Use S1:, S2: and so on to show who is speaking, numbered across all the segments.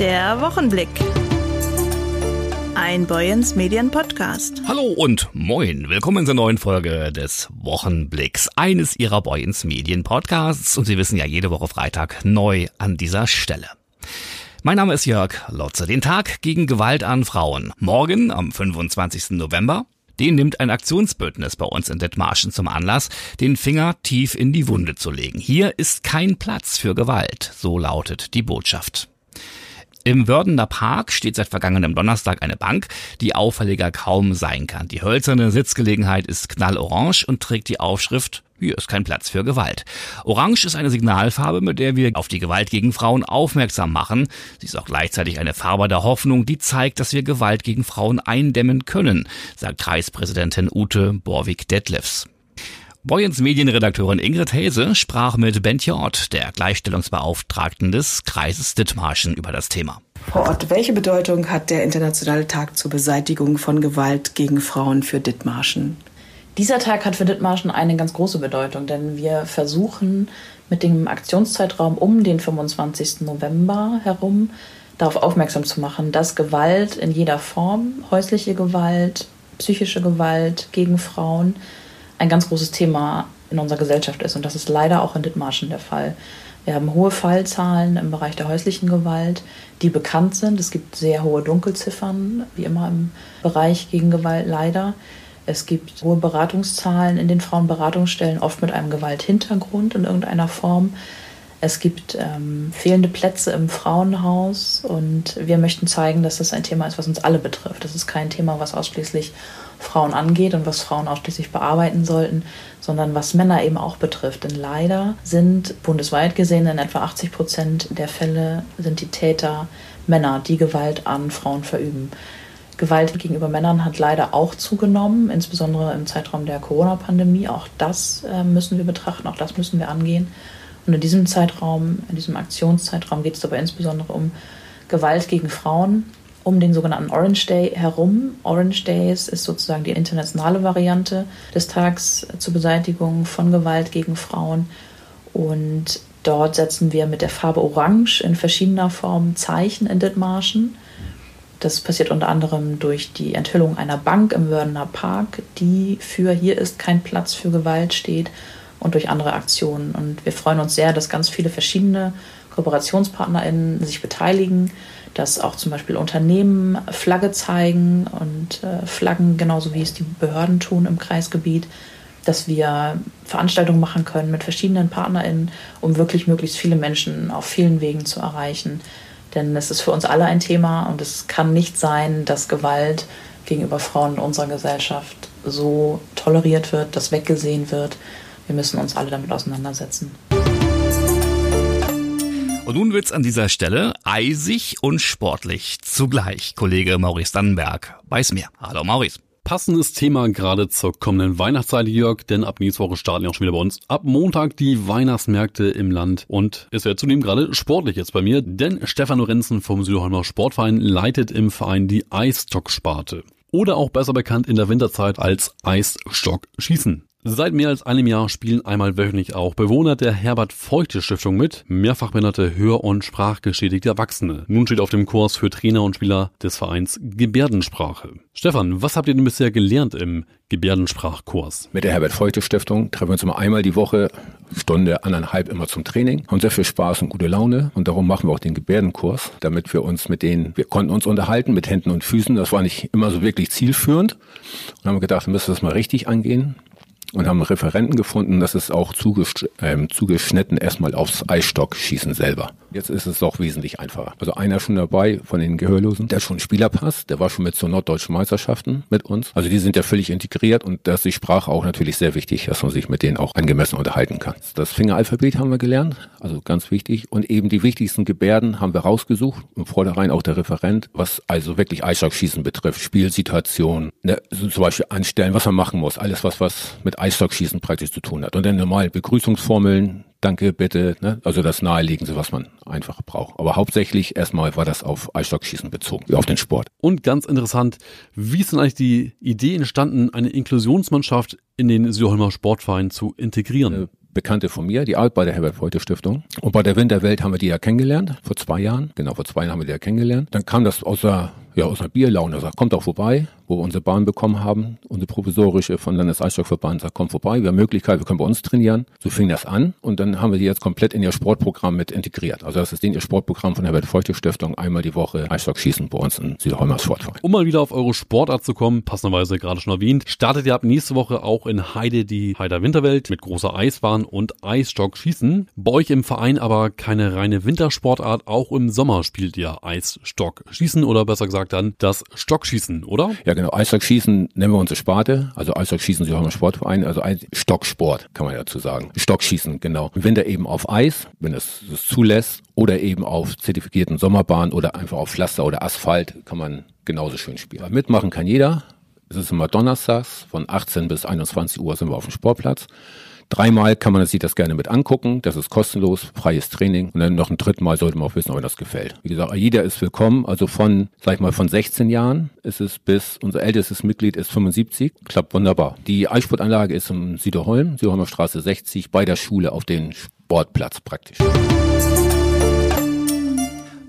S1: Der Wochenblick. Ein Boyens Medien Podcast.
S2: Hallo und moin. Willkommen zur neuen Folge des Wochenblicks, eines Ihrer Boyens Medien Podcasts. Und Sie wissen ja jede Woche Freitag neu an dieser Stelle. Mein Name ist Jörg Lotze. Den Tag gegen Gewalt an Frauen. Morgen, am 25. November, den nimmt ein Aktionsbündnis bei uns in Dithmarschen zum Anlass, den Finger tief in die Wunde zu legen. Hier ist kein Platz für Gewalt, so lautet die Botschaft. Im Wördener Park steht seit vergangenem Donnerstag eine Bank, die auffälliger kaum sein kann. Die hölzerne Sitzgelegenheit ist knallorange und trägt die Aufschrift hier ist kein Platz für Gewalt. Orange ist eine Signalfarbe, mit der wir auf die Gewalt gegen Frauen aufmerksam machen. Sie ist auch gleichzeitig eine Farbe der Hoffnung, die zeigt, dass wir Gewalt gegen Frauen eindämmen können, sagt Kreispräsidentin Ute Borwig-Detlefs. Boyens Medienredakteurin Ingrid Hase sprach mit Bentje Ott, der Gleichstellungsbeauftragten des Kreises Dithmarschen, über das Thema.
S3: Frau Ott, welche Bedeutung hat der Internationale Tag zur Beseitigung von Gewalt gegen Frauen für Dithmarschen?
S4: Dieser Tag hat für Dithmarschen eine ganz große Bedeutung, denn wir versuchen mit dem Aktionszeitraum um den 25. November herum darauf aufmerksam zu machen, dass Gewalt in jeder Form, häusliche Gewalt, psychische Gewalt gegen Frauen, ein ganz großes Thema in unserer Gesellschaft ist. Und das ist leider auch in Dithmarschen der Fall. Wir haben hohe Fallzahlen im Bereich der häuslichen Gewalt, die bekannt sind. Es gibt sehr hohe Dunkelziffern, wie immer im Bereich gegen Gewalt leider. Es gibt hohe Beratungszahlen in den Frauenberatungsstellen, oft mit einem Gewalthintergrund in irgendeiner Form. Es gibt ähm, fehlende Plätze im Frauenhaus und wir möchten zeigen, dass das ein Thema ist, was uns alle betrifft. Das ist kein Thema, was ausschließlich Frauen angeht und was Frauen ausschließlich bearbeiten sollten, sondern was Männer eben auch betrifft. Denn leider sind bundesweit gesehen in etwa 80 Prozent der Fälle sind die Täter Männer, die Gewalt an Frauen verüben. Gewalt gegenüber Männern hat leider auch zugenommen, insbesondere im Zeitraum der Corona-Pandemie. Auch das äh, müssen wir betrachten, auch das müssen wir angehen. Und in diesem Zeitraum, in diesem Aktionszeitraum geht es dabei insbesondere um Gewalt gegen Frauen, um den sogenannten Orange Day herum. Orange Days ist sozusagen die internationale Variante des Tags zur Beseitigung von Gewalt gegen Frauen. Und dort setzen wir mit der Farbe Orange in verschiedener Form Zeichen in Dithmarschen. Das passiert unter anderem durch die Enthüllung einer Bank im Wördener Park, die für Hier ist kein Platz für Gewalt steht und durch andere Aktionen. Und wir freuen uns sehr, dass ganz viele verschiedene KooperationspartnerInnen sich beteiligen, dass auch zum Beispiel Unternehmen Flagge zeigen und äh, Flaggen, genauso wie es die Behörden tun im Kreisgebiet, dass wir Veranstaltungen machen können mit verschiedenen PartnerInnen, um wirklich möglichst viele Menschen auf vielen Wegen zu erreichen. Denn es ist für uns alle ein Thema und es kann nicht sein, dass Gewalt gegenüber Frauen in unserer Gesellschaft so toleriert wird, dass weggesehen wird. Wir müssen uns alle damit auseinandersetzen.
S2: Und nun wird's an dieser Stelle eisig und sportlich zugleich. Kollege Maurice Dannenberg weiß mehr. Hallo Maurice.
S5: Passendes Thema gerade zur kommenden Weihnachtszeit, Jörg, denn ab nächste Woche starten ja auch schon wieder bei uns ab Montag die Weihnachtsmärkte im Land und es wird zudem gerade sportlich jetzt bei mir, denn Stefan Lorenzen vom Südholmer Sportverein leitet im Verein die Eisstocksparte oder auch besser bekannt in der Winterzeit als Eisstockschießen. Seit mehr als einem Jahr spielen einmal wöchentlich auch Bewohner der Herbert-Feuchte-Stiftung mit, mehrfach behinderte Hör- und Sprachgeschädigte Erwachsene. Nun steht auf dem Kurs für Trainer und Spieler des Vereins Gebärdensprache. Stefan, was habt ihr denn bisher gelernt im Gebärdensprachkurs?
S6: Mit der Herbert-Feuchte-Stiftung treffen wir uns immer einmal die Woche, Stunde, anderthalb immer zum Training. Haben sehr viel Spaß und gute Laune und darum machen wir auch den Gebärdenkurs, damit wir uns mit denen, wir konnten uns unterhalten mit Händen und Füßen. Das war nicht immer so wirklich zielführend. Und haben gedacht, wir müssen das mal richtig angehen und haben Referenten gefunden, das ist auch ähm, zugeschnitten erstmal aufs Eisstockschießen selber. Jetzt ist es doch wesentlich einfacher. Also einer schon dabei von den Gehörlosen, der schon Spielerpass, der war schon mit zur norddeutschen Meisterschaften mit uns. Also die sind ja völlig integriert und da ist die Sprache auch natürlich sehr wichtig, dass man sich mit denen auch angemessen unterhalten kann. Das Fingeralphabet haben wir gelernt, also ganz wichtig. Und eben die wichtigsten Gebärden haben wir rausgesucht. Im Vorderein auch der Referent, was also wirklich Eisstockschießen betrifft, Spielsituation, ne, so zum Beispiel anstellen, was man machen muss, alles was was mit Eisstockschießen praktisch zu tun hat. Und dann normal Begrüßungsformeln, danke, bitte, ne? also das Naheliegendste, was man einfach braucht. Aber hauptsächlich erstmal war das auf Eisstockschießen bezogen, auf den Sport.
S5: Und ganz interessant, wie ist denn eigentlich die Idee entstanden, eine Inklusionsmannschaft in den Südholmer Sportverein zu integrieren?
S6: Bekannte von mir, die arbeitet bei der Herbert-Feuchte-Stiftung. Und bei der Winterwelt haben wir die ja kennengelernt, vor zwei Jahren. Genau, vor zwei Jahren haben wir die ja kennengelernt. Dann kam das aus der ja, aus einer Bierlaune sagt, kommt auch vorbei, wo wir unsere Bahn bekommen haben. Unsere provisorische von Landeseisstockverband sagt, kommt vorbei, wir haben Möglichkeit, wir können bei uns trainieren. So fing das an und dann haben wir die jetzt komplett in ihr Sportprogramm mit integriert. Also das ist den ihr Sportprogramm von der Herbert-Feuchte Stiftung, einmal die Woche Eisstock schießen bei uns in Südholmer Sportverein.
S5: Um mal wieder auf eure Sportart zu kommen, passenderweise gerade schon erwähnt, startet ihr ab nächste Woche auch in Heide die Heider Winterwelt mit großer Eisbahn und Eisstock schießen. Bei euch im Verein aber keine reine Wintersportart, auch im Sommer spielt ihr Eisstock schießen oder besser gesagt dann das Stockschießen, oder?
S6: Ja, genau. Eisstockschießen nennen wir unsere Sparte. Also Eisstockschießen, Sie haben einen Sportverein, also ein Stocksport, kann man dazu sagen. Stockschießen, genau. Im Winter eben auf Eis, wenn es es zulässt, oder eben auf zertifizierten Sommerbahnen oder einfach auf Pflaster oder Asphalt kann man genauso schön spielen. Mitmachen kann jeder. Es ist immer donnerstags von 18 bis 21 Uhr sind wir auf dem Sportplatz. Dreimal kann man sich das gerne mit angucken. Das ist kostenlos, freies Training. Und dann noch ein dritten Mal sollte man auch wissen, ob das gefällt. Wie gesagt, jeder ist willkommen. Also von, sag ich mal, von 16 Jahren ist es bis, unser ältestes Mitglied ist 75. Klappt wunderbar. Die Eissportanlage ist im Siederholm, Siederholmer Straße 60, bei der Schule auf dem Sportplatz praktisch.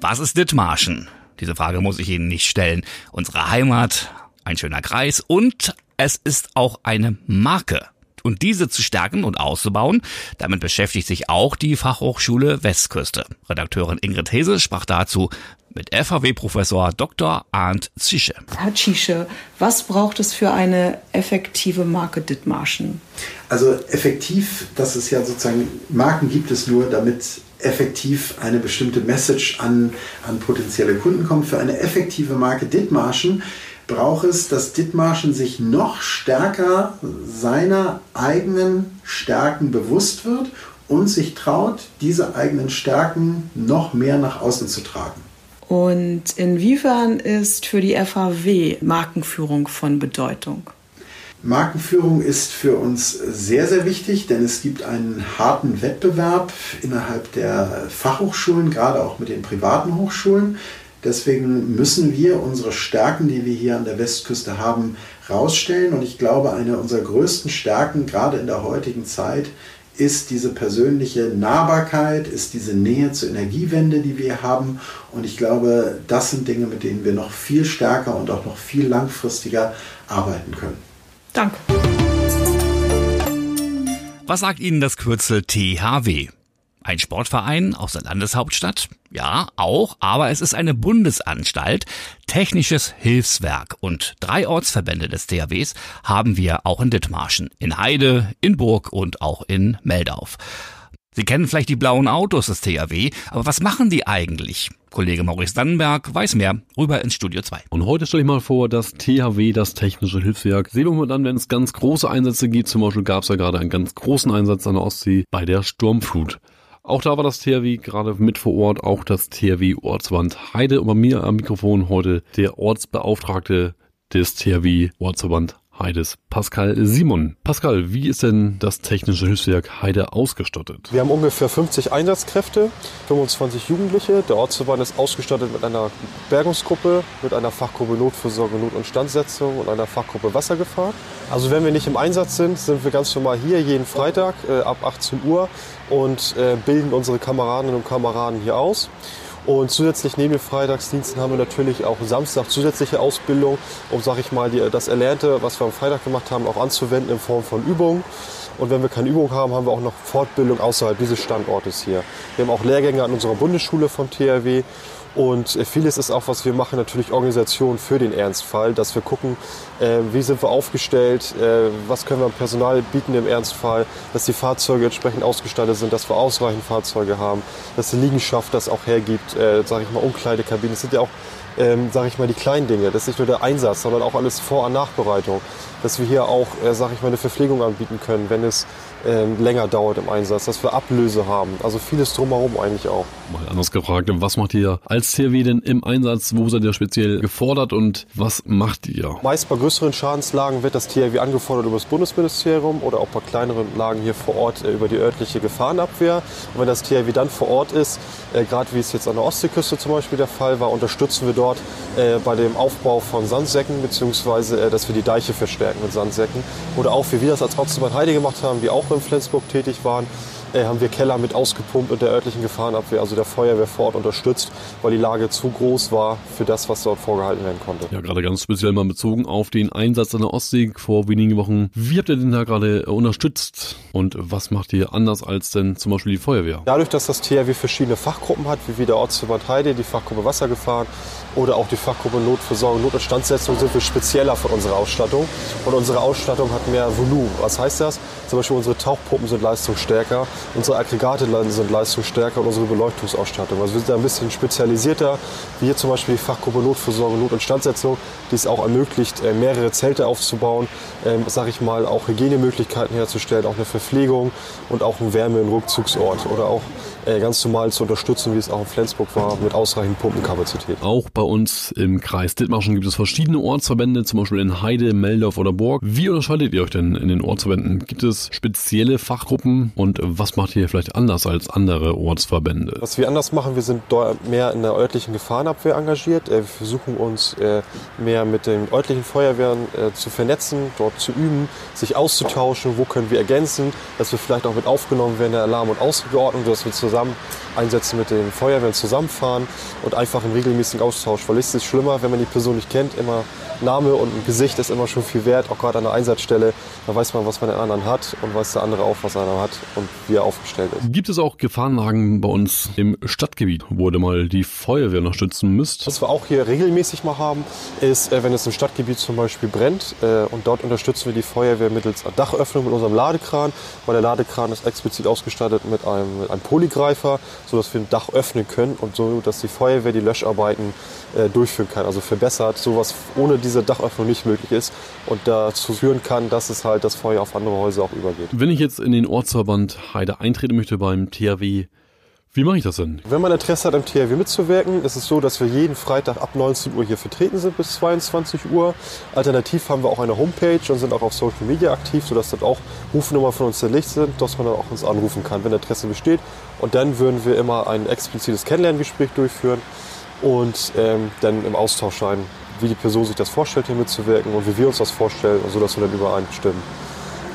S2: Was ist Dithmarschen? Diese Frage muss ich Ihnen nicht stellen. Unsere Heimat, ein schöner Kreis und es ist auch eine Marke und diese zu stärken und auszubauen. Damit beschäftigt sich auch die Fachhochschule Westküste. Redakteurin Ingrid Hese sprach dazu mit FAW-Professor Dr. Arndt Zische.
S3: Herr Zische, was braucht es für eine effektive Marke Dithmarschen?
S7: Also effektiv, das ist ja sozusagen, Marken gibt es nur, damit effektiv eine bestimmte Message an, an potenzielle Kunden kommt. Für eine effektive Marke Dithmarschen braucht es, dass Dithmarschen sich noch stärker seiner eigenen Stärken bewusst wird und sich traut, diese eigenen Stärken noch mehr nach außen zu tragen.
S3: Und inwiefern ist für die FAW Markenführung von Bedeutung?
S7: Markenführung ist für uns sehr, sehr wichtig, denn es gibt einen harten Wettbewerb innerhalb der Fachhochschulen, gerade auch mit den privaten Hochschulen. Deswegen müssen wir unsere Stärken, die wir hier an der Westküste haben, rausstellen. Und ich glaube, eine unserer größten Stärken, gerade in der heutigen Zeit, ist diese persönliche Nahbarkeit, ist diese Nähe zur Energiewende, die wir haben. Und ich glaube, das sind Dinge, mit denen wir noch viel stärker und auch noch viel langfristiger arbeiten können.
S3: Danke.
S2: Was sagt Ihnen das Kürzel THW? Ein Sportverein aus der Landeshauptstadt? Ja, auch, aber es ist eine Bundesanstalt, technisches Hilfswerk und drei Ortsverbände des THWs haben wir auch in Dithmarschen, in Heide, in Burg und auch in Meldauf. Sie kennen vielleicht die blauen Autos des THW, aber was machen die eigentlich? Kollege Maurice Dannenberg weiß mehr. Rüber ins Studio 2.
S5: Und heute stelle ich mal vor, das THW, das Technische Hilfswerk. Sehen wir mal dann, wenn es ganz große Einsätze gibt. Zum Beispiel gab es ja gerade einen ganz großen Einsatz an der Ostsee bei der Sturmflut. Auch da war das THW gerade mit vor Ort, auch das THW Ortsverband Heide. Und bei mir am Mikrofon heute der Ortsbeauftragte des THW Ortsverband Heides Pascal Simon. Pascal, wie ist denn das technische Hilfswerk Heide ausgestattet?
S8: Wir haben ungefähr 50 Einsatzkräfte, 25 Jugendliche. Der Ortsverband ist ausgestattet mit einer Bergungsgruppe, mit einer Fachgruppe Notversorgung, Not- und Standsetzung und einer Fachgruppe Wassergefahr. Also wenn wir nicht im Einsatz sind, sind wir ganz normal hier jeden Freitag äh, ab 18 Uhr und äh, bilden unsere Kameradinnen und Kameraden hier aus. Und zusätzlich neben den Freitagsdiensten haben wir natürlich auch Samstag zusätzliche Ausbildung, um, sag ich mal, die, das Erlernte, was wir am Freitag gemacht haben, auch anzuwenden in Form von Übungen. Und wenn wir keine Übung haben, haben wir auch noch Fortbildung außerhalb dieses Standortes hier. Wir haben auch Lehrgänge an unserer Bundesschule vom THW und äh, vieles ist auch, was wir machen, natürlich Organisation für den Ernstfall, dass wir gucken, äh, wie sind wir aufgestellt, äh, was können wir am Personal bieten im Ernstfall, dass die Fahrzeuge entsprechend ausgestattet sind, dass wir ausreichend Fahrzeuge haben, dass die Liegenschaft das auch hergibt, äh, sage ich mal, Umkleidekabinen. Das sind ja auch, ähm, sage ich mal, die kleinen Dinge. Das ist nicht nur der Einsatz, sondern auch alles Vor- und Nachbereitung. Dass wir hier auch, äh, sage ich mal, eine Verpflegung anbieten können, wenn es ähm, länger dauert im Einsatz, dass wir Ablöse haben. Also vieles drumherum eigentlich auch.
S5: Mal anders gefragt, was macht ihr als CRW denn im Einsatz? Wo seid ihr speziell gefordert und was macht ihr?
S8: Meist bei größeren Schadenslagen wird das THW angefordert über das Bundesministerium oder auch bei kleineren Lagen hier vor Ort äh, über die örtliche Gefahrenabwehr. Und wenn das THW dann vor Ort ist, äh, gerade wie es jetzt an der Ostseeküste zum Beispiel der Fall war, unterstützen wir dort dort äh, bei dem Aufbau von Sandsäcken, beziehungsweise äh, dass wir die Deiche verstärken mit Sandsäcken. Oder auch, wie wir das als Ortsverband Heide gemacht haben, die auch in Flensburg tätig waren, haben wir Keller mit ausgepumpt und der örtlichen Gefahrenabwehr, also der Feuerwehr vor Ort unterstützt, weil die Lage zu groß war für das, was dort vorgehalten werden konnte.
S5: Ja, gerade ganz speziell mal bezogen auf den Einsatz an der Ostsee vor wenigen Wochen. Wie habt ihr den da gerade unterstützt und was macht ihr anders als denn zum Beispiel die Feuerwehr?
S8: Dadurch, dass das THW verschiedene Fachgruppen hat, wie der Ortsverband Heide, die Fachgruppe Wassergefahren oder auch die Fachgruppe Notversorgung, Notinstandsetzung, sind wir spezieller von unserer Ausstattung. Und unsere Ausstattung hat mehr Volumen. Was heißt das? Zum Beispiel unsere Tauchpumpen sind leistungsstärker, unsere Aggregate sind leistungsstärker und unsere Beleuchtungsausstattung. Also wir sind da ein bisschen spezialisierter, wie hier zum Beispiel die Fachgruppe Notversorgung, Notinstandsetzung, die es auch ermöglicht, äh, mehrere Zelte aufzubauen, ähm, sag ich mal, auch Hygienemöglichkeiten herzustellen, auch eine Verpflegung und auch einen Wärme- und Rückzugsort oder auch ganz normal zu unterstützen, wie es auch in Flensburg war, mit ausreichend Pumpenkapazität.
S5: Auch bei uns im Kreis Dithmarschen gibt es verschiedene Ortsverbände, zum Beispiel in Heide, Meldorf oder Burg. Wie unterscheidet ihr euch denn in den Ortsverbänden? Gibt es spezielle Fachgruppen und was macht ihr vielleicht anders als andere Ortsverbände?
S8: Was wir anders machen, wir sind mehr in der örtlichen Gefahrenabwehr engagiert. Äh, wir versuchen uns äh, mehr mit den örtlichen Feuerwehren zu vernetzen, dort zu üben, sich auszutauschen, wo können wir ergänzen, dass wir vielleicht auch mit aufgenommen werden, der Alarm- und Ausgeordnung, dass wir zusammen Einsätze mit den Feuerwehren zusammenfahren und einfach im regelmäßigen Austausch. Weil es ist schlimmer, wenn man die Person nicht kennt, immer Name und ein Gesicht ist immer schon viel wert, auch gerade an der Einsatzstelle. Da weiß man, was man den anderen hat und weiß der andere auch, was einer hat und wie er aufgestellt ist.
S5: Gibt es auch Gefahrenlagen bei uns im Stadtgebiet, wo ihr mal die Feuerwehr unterstützen müsst?
S8: Was wir auch hier regelmäßig mal haben, ist, äh, wenn es im Stadtgebiet zum Beispiel brennt äh, und dort unterstützen wir die Feuerwehr mittels Dachöffnung mit unserem Ladekran, weil der Ladekran ist explizit ausgestattet mit einem, mit einem Polygreifer, sodass wir ein Dach öffnen können und so, dass die Feuerwehr die Löscharbeiten äh, durchführen kann. Also verbessert, sowas ohne diese Dachöffnung nicht möglich ist und dazu führen kann, dass es halt das Feuer auf andere Häuser auch übergeht.
S5: Wenn ich jetzt in den Ortsverband Heide eintreten möchte beim THW, wie mache ich das denn?
S8: Wenn man Interesse hat, am THW mitzuwirken, ist es so, dass wir jeden Freitag ab 19 Uhr hier vertreten sind bis 22 Uhr. Alternativ haben wir auch eine Homepage und sind auch auf Social Media aktiv, sodass dort auch Rufnummern von uns zerlegt sind, dass man dann auch uns anrufen kann, wenn Interesse besteht. Und dann würden wir immer ein explizites Kennenlerngespräch durchführen und ähm, dann im Austausch sein, wie die Person sich das vorstellt, hier mitzuwirken und wie wir uns das vorstellen, sodass wir dann übereinstimmen,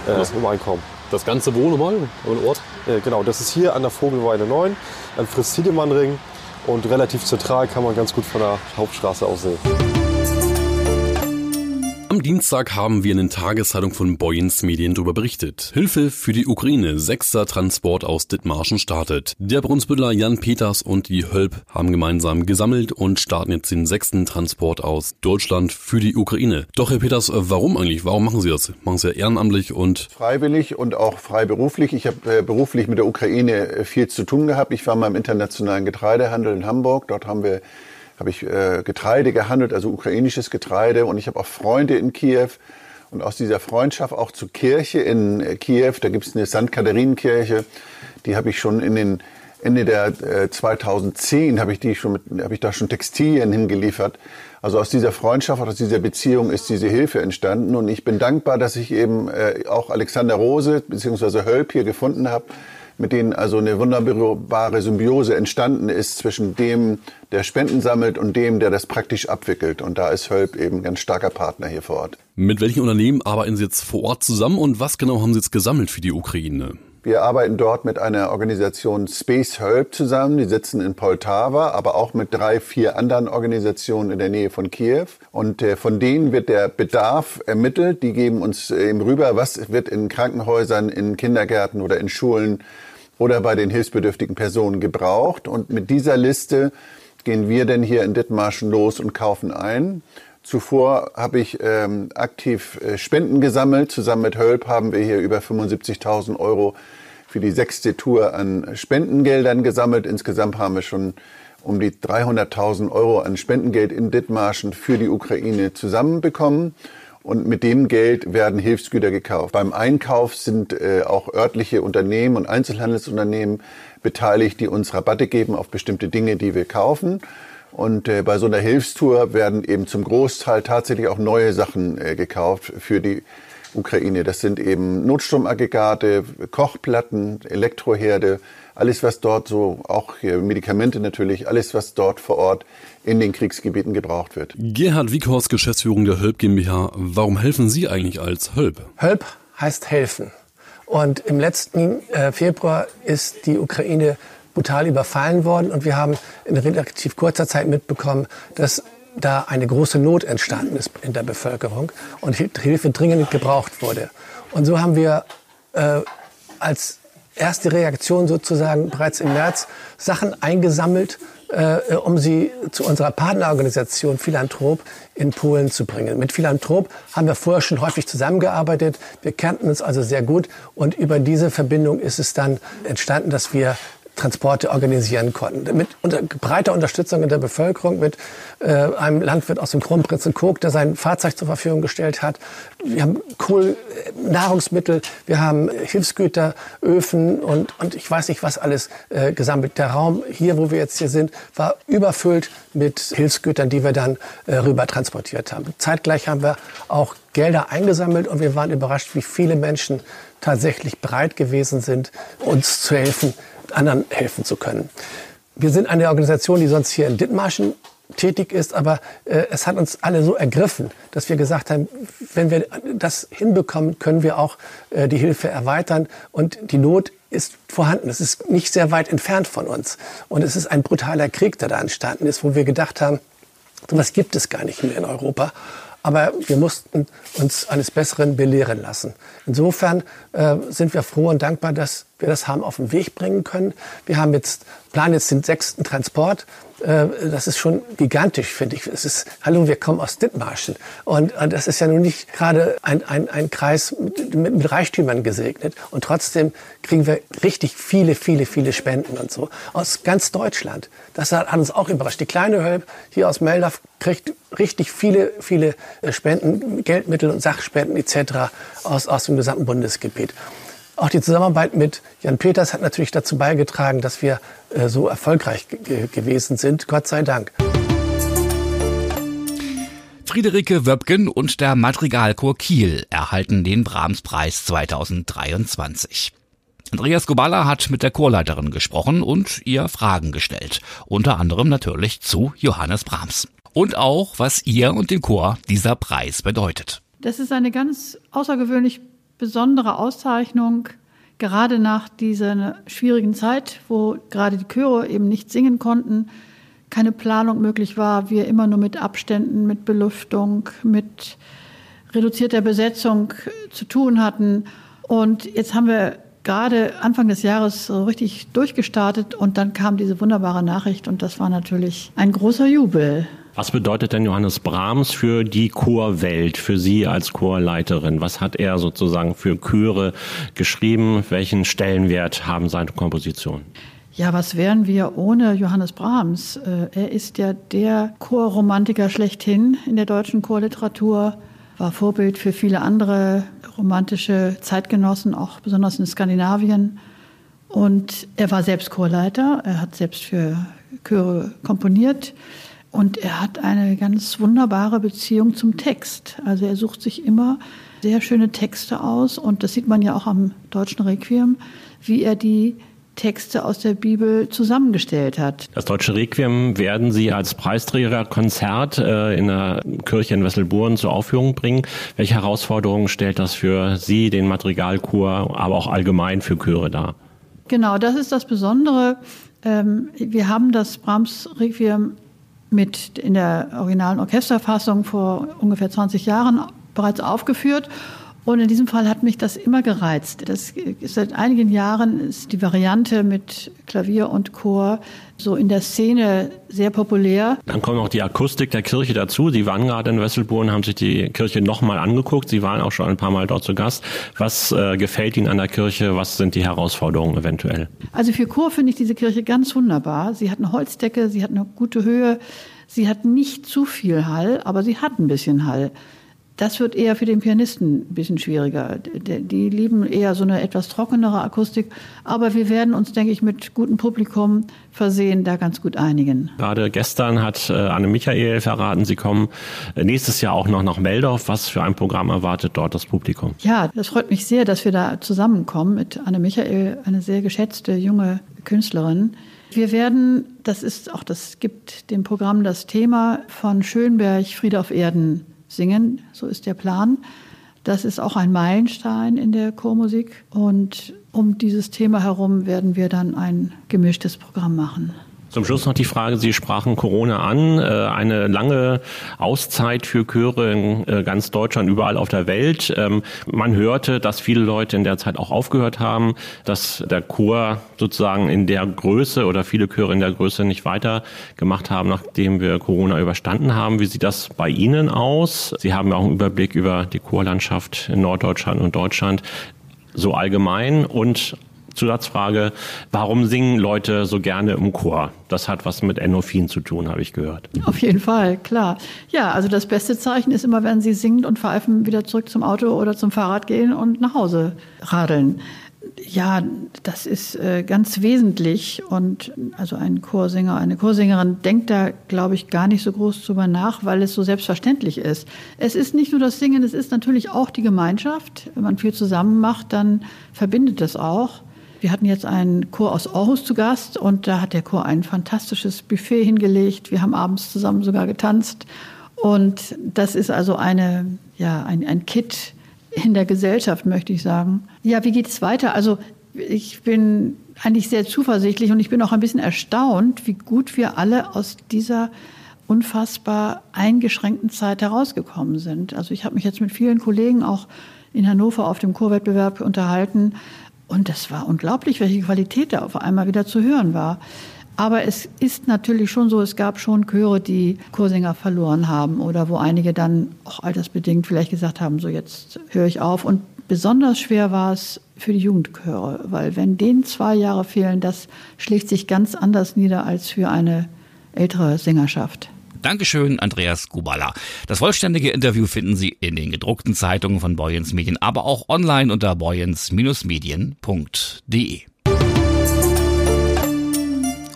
S8: äh, übereinkommen.
S5: Das Ganze wo nochmal? Ein Ort?
S8: Äh, genau, das ist hier an der Vogelweide 9, am Fritz-Tiedemann-Ring und relativ zentral kann man ganz gut von der Hauptstraße aus sehen.
S5: Am Dienstag haben wir in den Tageszeitung von Boyens Medien darüber berichtet. Hilfe für die Ukraine. Sechster Transport aus Dithmarschen startet. Der Brunsbüttler Jan Peters und die Hölp haben gemeinsam gesammelt und starten jetzt den sechsten Transport aus Deutschland für die Ukraine. Doch Herr Peters, warum eigentlich? Warum machen Sie das? Machen Sie ja ehrenamtlich und
S9: freiwillig und auch freiberuflich. Ich habe äh, beruflich mit der Ukraine äh, viel zu tun gehabt. Ich war mal im internationalen Getreidehandel in Hamburg. Dort haben wir habe ich äh, Getreide gehandelt, also ukrainisches Getreide. Und ich habe auch Freunde in Kiew. Und aus dieser Freundschaft auch zur Kirche in äh, Kiew, da gibt es eine St. Katharinenkirche, die habe ich schon in den Ende der äh, 2010 habe ich die schon habe ich da schon Textilien hingeliefert. Also aus dieser Freundschaft, aus dieser Beziehung ist diese Hilfe entstanden und ich bin dankbar, dass ich eben äh, auch Alexander Rose bzw. Hölp hier gefunden habe, mit denen also eine wunderbare Symbiose entstanden ist zwischen dem, der Spenden sammelt und dem, der das praktisch abwickelt. Und da ist Hölp eben ein ganz starker Partner hier vor Ort.
S5: Mit welchen Unternehmen arbeiten Sie jetzt vor Ort zusammen und was genau haben Sie jetzt gesammelt für die Ukraine?
S9: Wir arbeiten dort mit einer Organisation Space Help zusammen. Die sitzen in Poltava, aber auch mit drei, vier anderen Organisationen in der Nähe von Kiew. Und äh, von denen wird der Bedarf ermittelt. Die geben uns äh, eben rüber, was wird in Krankenhäusern, in Kindergärten oder in Schulen oder bei den hilfsbedürftigen Personen gebraucht. Und mit dieser Liste gehen wir denn hier in Dithmarschen los und kaufen ein. Zuvor habe ich ähm, aktiv äh, Spenden gesammelt. Zusammen mit Hölp haben wir hier über 75.000 Euro für die sechste Tour an Spendengeldern gesammelt. Insgesamt haben wir schon um die 300.000 Euro an Spendengeld in Dithmarschen für die Ukraine zusammenbekommen. Und mit dem Geld werden Hilfsgüter gekauft. Beim Einkauf sind äh, auch örtliche Unternehmen und Einzelhandelsunternehmen beteiligt, die uns Rabatte geben auf bestimmte Dinge, die wir kaufen. Und äh, bei so einer Hilfstour werden eben zum Großteil tatsächlich auch neue Sachen äh, gekauft für die Ukraine. Das sind eben Notstromaggregate, Kochplatten, Elektroherde, alles was dort so, auch Medikamente natürlich, alles was dort vor Ort in den Kriegsgebieten gebraucht wird.
S5: Gerhard Wieghorst, Geschäftsführung der Hölp GmbH. Warum helfen Sie eigentlich als Hölp?
S10: Hölp heißt helfen. Und im letzten äh, Februar ist die Ukraine brutal überfallen worden und wir haben in relativ kurzer Zeit mitbekommen, dass da eine große Not entstanden ist in der Bevölkerung und Hilfe dringend gebraucht wurde. Und so haben wir äh, als erste Reaktion sozusagen bereits im März Sachen eingesammelt, äh, um sie zu unserer Partnerorganisation Philanthrop in Polen zu bringen. Mit Philanthrop haben wir vorher schon häufig zusammengearbeitet. Wir kannten uns also sehr gut und über diese Verbindung ist es dann entstanden, dass wir Transporte organisieren konnten. Mit unter, breiter Unterstützung in der Bevölkerung, mit äh, einem Landwirt aus dem Kronprinzenkog, der sein Fahrzeug zur Verfügung gestellt hat. Wir haben Kohl, äh, Nahrungsmittel, wir haben Hilfsgüter, Öfen und, und ich weiß nicht was alles äh, gesammelt. Der Raum hier, wo wir jetzt hier sind, war überfüllt mit Hilfsgütern, die wir dann äh, rüber transportiert haben. Zeitgleich haben wir auch Gelder eingesammelt und wir waren überrascht, wie viele Menschen tatsächlich bereit gewesen sind, uns zu helfen, anderen helfen zu können. Wir sind eine Organisation, die sonst hier in Dithmarschen tätig ist, aber äh, es hat uns alle so ergriffen, dass wir gesagt haben, wenn wir das hinbekommen, können wir auch äh, die Hilfe erweitern und die Not ist vorhanden. Es ist nicht sehr weit entfernt von uns und es ist ein brutaler Krieg, der da entstanden ist, wo wir gedacht haben, sowas gibt es gar nicht mehr in Europa. Aber wir mussten uns eines Besseren belehren lassen. Insofern äh, sind wir froh und dankbar, dass wir das haben auf den Weg bringen können. Wir haben jetzt, planen jetzt den sechsten Transport. Äh, das ist schon gigantisch, finde ich. Es ist, hallo, wir kommen aus Dithmarschen. Und, und das ist ja nun nicht gerade ein, ein, ein Kreis mit, mit, mit Reichtümern gesegnet. Und trotzdem kriegen wir richtig viele, viele, viele Spenden und so. Aus ganz Deutschland. Das hat uns auch überrascht. Die kleine Hölp hier aus Meldorf kriegt richtig viele, viele äh, Spenden, Geldmittel und Sachspenden etc. aus, aus dem gesamten Bundesgebiet. Auch die Zusammenarbeit mit Jan Peters hat natürlich dazu beigetragen, dass wir äh, so erfolgreich gewesen sind. Gott sei Dank.
S2: Friederike Wöbgen und der Madrigalchor Kiel erhalten den Brahms-Preis 2023. Andreas Gobala hat mit der Chorleiterin gesprochen und ihr Fragen gestellt. Unter anderem natürlich zu Johannes Brahms. Und auch, was ihr und dem Chor dieser Preis bedeutet.
S11: Das ist eine ganz außergewöhnlich besondere Auszeichnung, gerade nach dieser schwierigen Zeit, wo gerade die Chöre eben nicht singen konnten, keine Planung möglich war, wir immer nur mit Abständen, mit Belüftung, mit reduzierter Besetzung zu tun hatten. Und jetzt haben wir gerade Anfang des Jahres so richtig durchgestartet und dann kam diese wunderbare Nachricht und das war natürlich ein großer Jubel.
S12: Was bedeutet denn Johannes Brahms für die Chorwelt, für Sie als Chorleiterin? Was hat er sozusagen für Chöre geschrieben? Welchen Stellenwert haben seine Kompositionen?
S11: Ja, was wären wir ohne Johannes Brahms? Äh, er ist ja der Chorromantiker schlechthin in der deutschen Chorliteratur, war Vorbild für viele andere romantische Zeitgenossen, auch besonders in Skandinavien. Und er war selbst Chorleiter, er hat selbst für Chöre komponiert. Und er hat eine ganz wunderbare Beziehung zum Text. Also er sucht sich immer sehr schöne Texte aus und das sieht man ja auch am deutschen Requiem, wie er die Texte aus der Bibel zusammengestellt hat.
S12: Das Deutsche Requiem werden Sie als Preisträgerkonzert äh, in der Kirche in Wesselburen zur Aufführung bringen. Welche Herausforderungen stellt das für Sie, den Madrigalchor, aber auch allgemein für Chöre dar?
S11: Genau, das ist das Besondere. Ähm, wir haben das Brahms Requiem mit in der originalen Orchesterfassung vor ungefähr 20 Jahren bereits aufgeführt. Und in diesem Fall hat mich das immer gereizt. Das seit einigen Jahren ist die Variante mit Klavier und Chor so in der Szene sehr populär.
S12: Dann kommt noch die Akustik der Kirche dazu. Sie waren gerade in Wesselbourne, haben sich die Kirche nochmal angeguckt. Sie waren auch schon ein paar Mal dort zu Gast. Was äh, gefällt Ihnen an der Kirche? Was sind die Herausforderungen eventuell?
S11: Also für Chor finde ich diese Kirche ganz wunderbar. Sie hat eine Holzdecke, sie hat eine gute Höhe, sie hat nicht zu viel Hall, aber sie hat ein bisschen Hall. Das wird eher für den Pianisten ein bisschen schwieriger. Die lieben eher so eine etwas trockenere Akustik. Aber wir werden uns, denke ich, mit gutem Publikum versehen, da ganz gut einigen.
S12: Gerade gestern hat äh, Anne Michael verraten, Sie kommen äh, nächstes Jahr auch noch nach Meldorf. Was für ein Programm erwartet dort das Publikum?
S11: Ja, das freut mich sehr, dass wir da zusammenkommen mit Anne Michael, eine sehr geschätzte junge Künstlerin. Wir werden, das ist auch, das gibt dem Programm das Thema von Schönberg Friede auf Erden singen. So ist der Plan. Das ist auch ein Meilenstein in der Chormusik. Und um dieses Thema herum werden wir dann ein gemischtes Programm machen.
S12: Zum Schluss noch die Frage, Sie sprachen Corona an, äh, eine lange Auszeit für Chöre in äh, ganz Deutschland, überall auf der Welt. Ähm, man hörte, dass viele Leute in der Zeit auch aufgehört haben, dass der Chor sozusagen in der Größe oder viele Chöre in der Größe nicht weiter gemacht haben, nachdem wir Corona überstanden haben. Wie sieht das bei Ihnen aus? Sie haben ja auch einen Überblick über die Chorlandschaft in Norddeutschland und Deutschland so allgemein und Zusatzfrage, warum singen Leute so gerne im Chor? Das hat was mit Endorphin zu tun, habe ich gehört.
S11: Auf jeden Fall, klar. Ja, also das beste Zeichen ist immer, wenn sie singen und pfeifen, wieder zurück zum Auto oder zum Fahrrad gehen und nach Hause radeln. Ja, das ist äh, ganz wesentlich und also ein Chorsänger, eine Chorsängerin denkt da, glaube ich, gar nicht so groß drüber nach, weil es so selbstverständlich ist. Es ist nicht nur das Singen, es ist natürlich auch die Gemeinschaft. Wenn man viel zusammen macht, dann verbindet das auch. Wir hatten jetzt einen Chor aus Aarhus zu Gast und da hat der Chor ein fantastisches Buffet hingelegt. Wir haben abends zusammen sogar getanzt. Und das ist also eine, ja, ein, ein Kit in der Gesellschaft, möchte ich sagen. Ja, wie geht es weiter? Also ich bin eigentlich sehr zuversichtlich und ich bin auch ein bisschen erstaunt, wie gut wir alle aus dieser unfassbar eingeschränkten Zeit herausgekommen sind. Also ich habe mich jetzt mit vielen Kollegen auch in Hannover auf dem Chorwettbewerb unterhalten und das war unglaublich, welche Qualität da auf einmal wieder zu hören war. Aber es ist natürlich schon so, es gab schon Chöre, die Chorsänger verloren haben oder wo einige dann auch altersbedingt vielleicht gesagt haben, so jetzt höre ich auf. Und besonders schwer war es für die Jugendchöre, weil wenn denen zwei Jahre fehlen, das schlägt sich ganz anders nieder als für eine ältere Sängerschaft.
S2: Dankeschön, Andreas Kubala. Das vollständige Interview finden Sie in den gedruckten Zeitungen von Boyens Medien, aber auch online unter boyens-medien.de.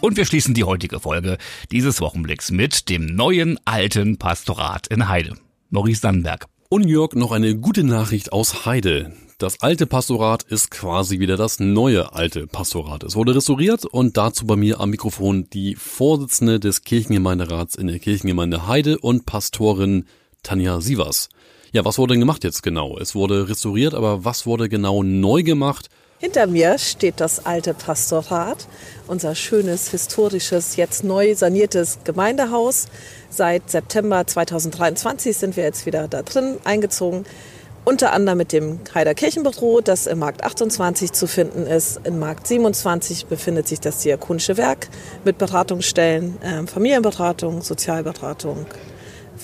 S2: Und wir schließen die heutige Folge dieses Wochenblicks mit dem neuen alten Pastorat in Heide. Maurice Dannenberg.
S5: Und Jörg, noch eine gute Nachricht aus Heide. Das alte Pastorat ist quasi wieder das neue alte Pastorat. Es wurde restauriert und dazu bei mir am Mikrofon die Vorsitzende des Kirchengemeinderats in der Kirchengemeinde Heide und Pastorin Tanja Sievers. Ja, was wurde denn gemacht jetzt genau? Es wurde restauriert, aber was wurde genau neu gemacht?
S13: Hinter mir steht das alte Pastorat, unser schönes, historisches, jetzt neu saniertes Gemeindehaus. Seit September 2023 sind wir jetzt wieder da drin eingezogen. Unter anderem mit dem Heider Kirchenbüro, das im Markt 28 zu finden ist. Im Markt 27 befindet sich das Diakonische Werk mit Beratungsstellen, äh, Familienberatung, Sozialberatung,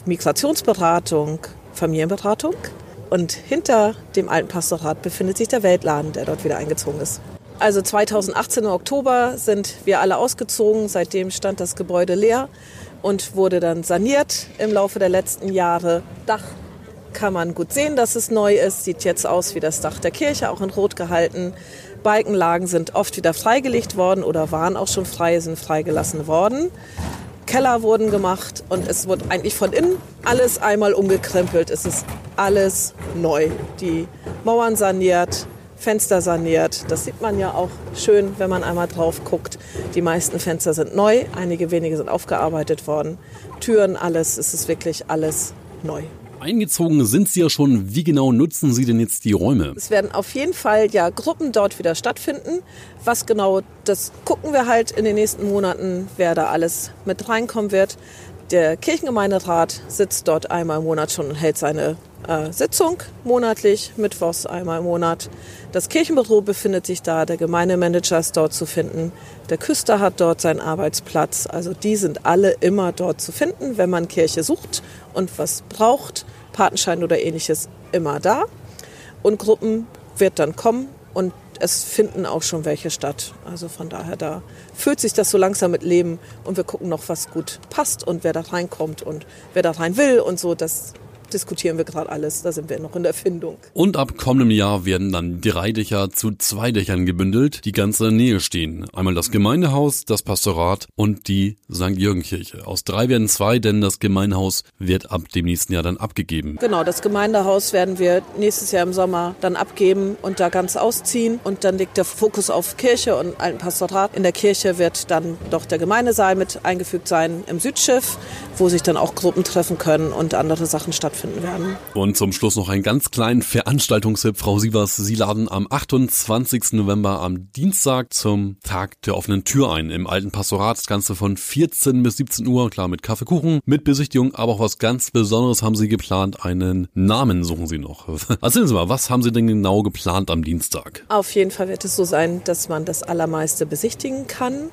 S13: Migrationsberatung, Familienberatung. Und hinter dem alten Pastorat befindet sich der Weltladen, der dort wieder eingezogen ist. Also 2018 im Oktober sind wir alle ausgezogen. Seitdem stand das Gebäude leer und wurde dann saniert im Laufe der letzten Jahre. Dach kann man gut sehen, dass es neu ist. Sieht jetzt aus wie das Dach der Kirche, auch in Rot gehalten. Balkenlagen sind oft wieder freigelegt worden oder waren auch schon frei, sind freigelassen worden. Keller wurden gemacht und es wurde eigentlich von innen alles einmal umgekrempelt. Es ist alles neu. Die Mauern saniert, Fenster saniert. Das sieht man ja auch schön, wenn man einmal drauf guckt. Die meisten Fenster sind neu, einige wenige sind aufgearbeitet worden. Türen, alles, es ist wirklich alles neu.
S5: Eingezogen sind Sie ja schon. Wie genau nutzen Sie denn jetzt die Räume?
S13: Es werden auf jeden Fall ja Gruppen dort wieder stattfinden. Was genau, das gucken wir halt in den nächsten Monaten, wer da alles mit reinkommen wird. Der Kirchengemeinderat sitzt dort einmal im Monat schon und hält seine äh, Sitzung monatlich, mittwochs einmal im Monat. Das Kirchenbüro befindet sich da, der Gemeindemanager ist dort zu finden, der Küster hat dort seinen Arbeitsplatz. Also die sind alle immer dort zu finden, wenn man Kirche sucht und was braucht. Patenschein oder ähnliches immer da. Und Gruppen wird dann kommen und es finden auch schon welche statt. Also von daher, da fühlt sich das so langsam mit Leben und wir gucken noch, was gut passt und wer da reinkommt und wer da rein will und so. Das diskutieren wir gerade alles. Da sind wir noch in der Findung.
S5: Und ab kommendem Jahr werden dann drei Dächer zu zwei Dächern gebündelt, die ganz in der Nähe stehen. Einmal das Gemeindehaus, das Pastorat und die St. Jürgen-Kirche. Aus drei werden zwei, denn das Gemeindehaus wird ab dem nächsten Jahr dann abgegeben.
S13: Genau, das Gemeindehaus werden wir nächstes Jahr im Sommer dann abgeben und da ganz ausziehen. Und dann liegt der Fokus auf Kirche und alten Pastorat. In der Kirche wird dann doch der Gemeindesaal mit eingefügt sein im Südschiff, wo sich dann auch Gruppen treffen können und andere Sachen stattfinden werden.
S5: Und zum Schluss noch einen ganz kleinen Veranstaltungstipp. Frau Sievers, Sie laden am 28. November am Dienstag zum Tag der offenen Tür ein im alten Pastorat. Das Ganze von 14 bis 17 Uhr, klar mit Kaffeekuchen, mit Besichtigung, aber auch was ganz Besonderes haben Sie geplant. Einen Namen suchen Sie noch. Erzählen Sie mal, was haben Sie denn genau geplant am Dienstag?
S13: Auf jeden Fall wird es so sein, dass man das Allermeiste besichtigen kann.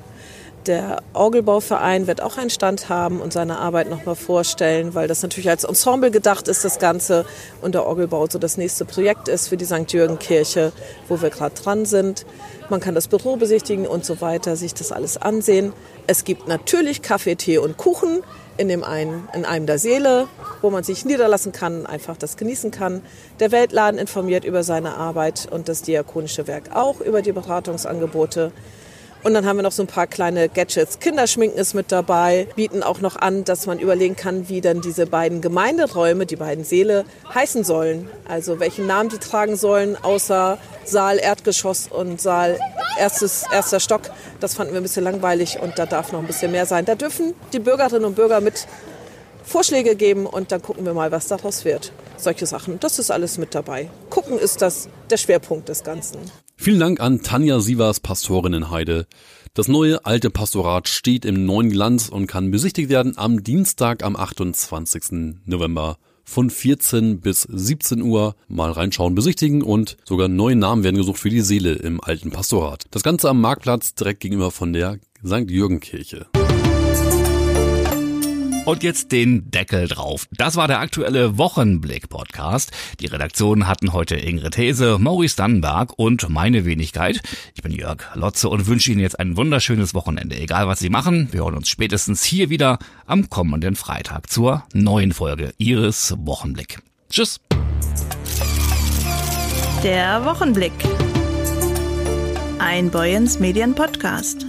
S13: Der Orgelbauverein wird auch einen Stand haben und seine Arbeit nochmal vorstellen, weil das natürlich als Ensemble gedacht ist, das Ganze. Und der Orgelbau so das nächste Projekt ist für die St. Jürgen Kirche, wo wir gerade dran sind. Man kann das Büro besichtigen und so weiter, sich das alles ansehen. Es gibt natürlich Kaffee, Tee und Kuchen in, dem einen, in einem der Seele, wo man sich niederlassen kann, einfach das genießen kann. Der Weltladen informiert über seine Arbeit und das Diakonische Werk auch über die Beratungsangebote. Und dann haben wir noch so ein paar kleine Gadgets. Kinderschminken ist mit dabei, bieten auch noch an, dass man überlegen kann, wie dann diese beiden Gemeinderäume, die beiden Säle, heißen sollen. Also welchen Namen die tragen sollen, außer Saal Erdgeschoss und Saal erstes, erster Stock. Das fanden wir ein bisschen langweilig und da darf noch ein bisschen mehr sein. Da dürfen die Bürgerinnen und Bürger mit Vorschläge geben und dann gucken wir mal, was daraus wird. Solche Sachen, das ist alles mit dabei. Gucken ist das der Schwerpunkt des Ganzen.
S5: Vielen Dank an Tanja Sievers, Pastorin in Heide. Das neue alte Pastorat steht im neuen Glanz und kann besichtigt werden am Dienstag am 28. November von 14 bis 17 Uhr mal reinschauen, besichtigen und sogar neue Namen werden gesucht für die Seele im alten Pastorat. Das Ganze am Marktplatz direkt gegenüber von der St. Jürgen Kirche.
S2: Und jetzt den Deckel drauf. Das war der aktuelle Wochenblick-Podcast. Die Redaktion hatten heute Ingrid Hese, Maurice Dannenberg und meine Wenigkeit. Ich bin Jörg Lotze und wünsche Ihnen jetzt ein wunderschönes Wochenende. Egal was Sie machen, wir hören uns spätestens hier wieder am kommenden Freitag zur neuen Folge Ihres Wochenblick. Tschüss.
S1: Der Wochenblick. Ein Boyens Medien Podcast.